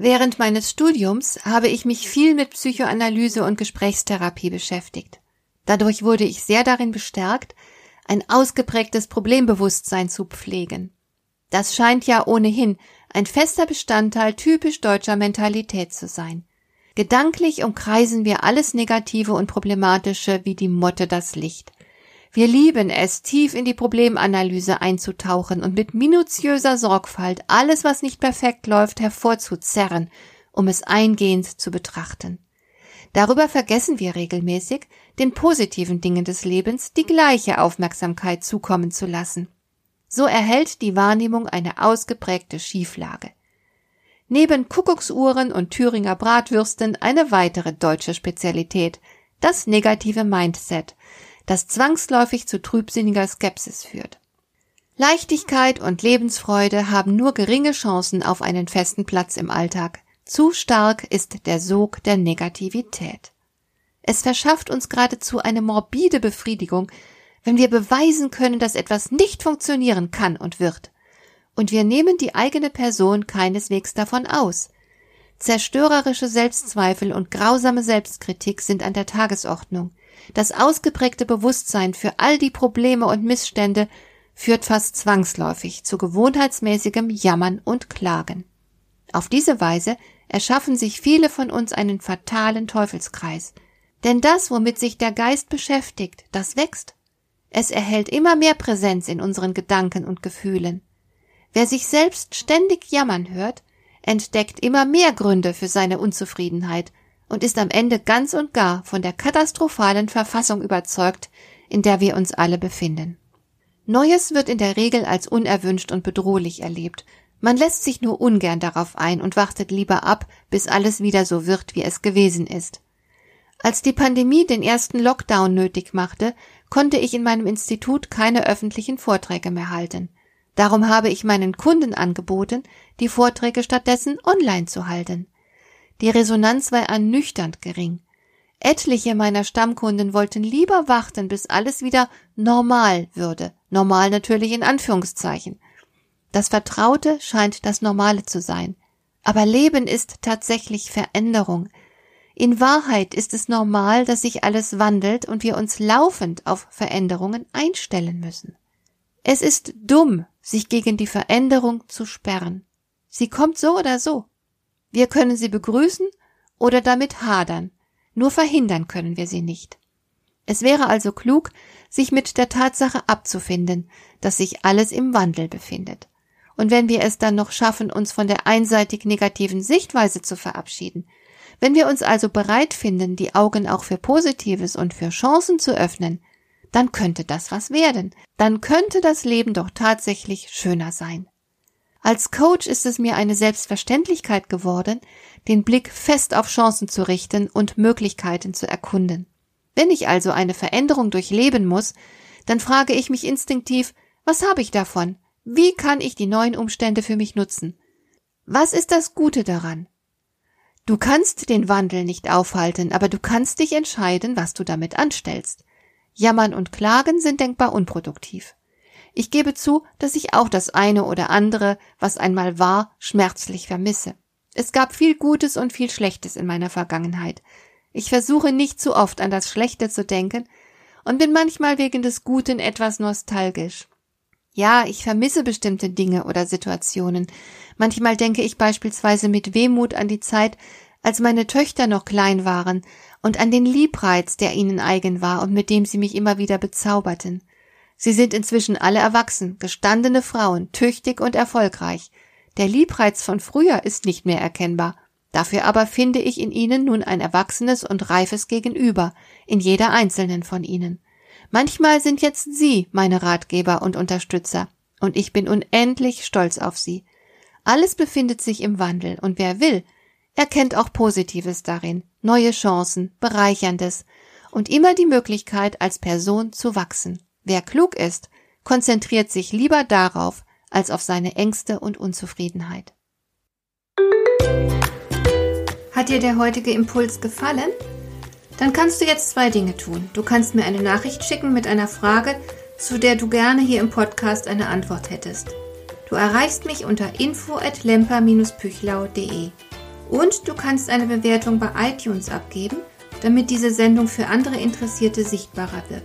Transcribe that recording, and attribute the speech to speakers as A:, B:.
A: Während meines Studiums habe ich mich viel mit Psychoanalyse und Gesprächstherapie beschäftigt. Dadurch wurde ich sehr darin bestärkt, ein ausgeprägtes Problembewusstsein zu pflegen. Das scheint ja ohnehin ein fester Bestandteil typisch deutscher Mentalität zu sein. Gedanklich umkreisen wir alles Negative und Problematische wie die Motte das Licht. Wir lieben es, tief in die Problemanalyse einzutauchen und mit minutiöser Sorgfalt alles, was nicht perfekt läuft, hervorzuzerren, um es eingehend zu betrachten. Darüber vergessen wir regelmäßig, den positiven Dingen des Lebens die gleiche Aufmerksamkeit zukommen zu lassen. So erhält die Wahrnehmung eine ausgeprägte Schieflage. Neben Kuckucksuhren und Thüringer Bratwürsten eine weitere deutsche Spezialität, das negative Mindset, das zwangsläufig zu trübsinniger Skepsis führt. Leichtigkeit und Lebensfreude haben nur geringe Chancen auf einen festen Platz im Alltag. Zu stark ist der Sog der Negativität. Es verschafft uns geradezu eine morbide Befriedigung, wenn wir beweisen können, dass etwas nicht funktionieren kann und wird. Und wir nehmen die eigene Person keineswegs davon aus. Zerstörerische Selbstzweifel und grausame Selbstkritik sind an der Tagesordnung. Das ausgeprägte Bewusstsein für all die Probleme und Missstände führt fast zwangsläufig zu gewohnheitsmäßigem Jammern und Klagen. Auf diese Weise erschaffen sich viele von uns einen fatalen Teufelskreis. Denn das, womit sich der Geist beschäftigt, das wächst. Es erhält immer mehr Präsenz in unseren Gedanken und Gefühlen. Wer sich selbst ständig jammern hört, entdeckt immer mehr Gründe für seine Unzufriedenheit und ist am Ende ganz und gar von der katastrophalen Verfassung überzeugt, in der wir uns alle befinden. Neues wird in der Regel als unerwünscht und bedrohlich erlebt. Man lässt sich nur ungern darauf ein und wartet lieber ab, bis alles wieder so wird, wie es gewesen ist. Als die Pandemie den ersten Lockdown nötig machte, konnte ich in meinem Institut keine öffentlichen Vorträge mehr halten. Darum habe ich meinen Kunden angeboten, die Vorträge stattdessen online zu halten. Die Resonanz war ernüchternd gering. Etliche meiner Stammkunden wollten lieber warten, bis alles wieder normal würde. Normal natürlich in Anführungszeichen. Das Vertraute scheint das Normale zu sein. Aber Leben ist tatsächlich Veränderung. In Wahrheit ist es normal, dass sich alles wandelt und wir uns laufend auf Veränderungen einstellen müssen. Es ist dumm, sich gegen die Veränderung zu sperren. Sie kommt so oder so. Wir können sie begrüßen oder damit hadern, nur verhindern können wir sie nicht. Es wäre also klug, sich mit der Tatsache abzufinden, dass sich alles im Wandel befindet. Und wenn wir es dann noch schaffen, uns von der einseitig negativen Sichtweise zu verabschieden, wenn wir uns also bereit finden, die Augen auch für Positives und für Chancen zu öffnen, dann könnte das was werden, dann könnte das Leben doch tatsächlich schöner sein. Als Coach ist es mir eine Selbstverständlichkeit geworden, den Blick fest auf Chancen zu richten und Möglichkeiten zu erkunden. Wenn ich also eine Veränderung durchleben muss, dann frage ich mich instinktiv, was habe ich davon? Wie kann ich die neuen Umstände für mich nutzen? Was ist das Gute daran? Du kannst den Wandel nicht aufhalten, aber du kannst dich entscheiden, was du damit anstellst. Jammern und Klagen sind denkbar unproduktiv. Ich gebe zu, dass ich auch das eine oder andere, was einmal war, schmerzlich vermisse. Es gab viel Gutes und viel Schlechtes in meiner Vergangenheit. Ich versuche nicht zu oft an das Schlechte zu denken und bin manchmal wegen des Guten etwas nostalgisch. Ja, ich vermisse bestimmte Dinge oder Situationen. Manchmal denke ich beispielsweise mit Wehmut an die Zeit, als meine Töchter noch klein waren und an den Liebreiz, der ihnen eigen war und mit dem sie mich immer wieder bezauberten. Sie sind inzwischen alle erwachsen, gestandene Frauen, tüchtig und erfolgreich. Der Liebreiz von früher ist nicht mehr erkennbar. Dafür aber finde ich in ihnen nun ein erwachsenes und reifes Gegenüber, in jeder einzelnen von ihnen. Manchmal sind jetzt Sie meine Ratgeber und Unterstützer, und ich bin unendlich stolz auf Sie. Alles befindet sich im Wandel, und wer will, erkennt auch Positives darin, neue Chancen, Bereicherndes und immer die Möglichkeit, als Person zu wachsen. Wer klug ist, konzentriert sich lieber darauf, als auf seine Ängste und Unzufriedenheit. Hat dir der heutige Impuls gefallen? Dann kannst du jetzt zwei Dinge tun. Du kannst mir eine Nachricht schicken mit einer Frage, zu der du gerne hier im Podcast eine Antwort hättest. Du erreichst mich unter info at lemper-püchlau.de. Und du kannst eine Bewertung bei iTunes abgeben, damit diese Sendung für andere Interessierte sichtbarer wird.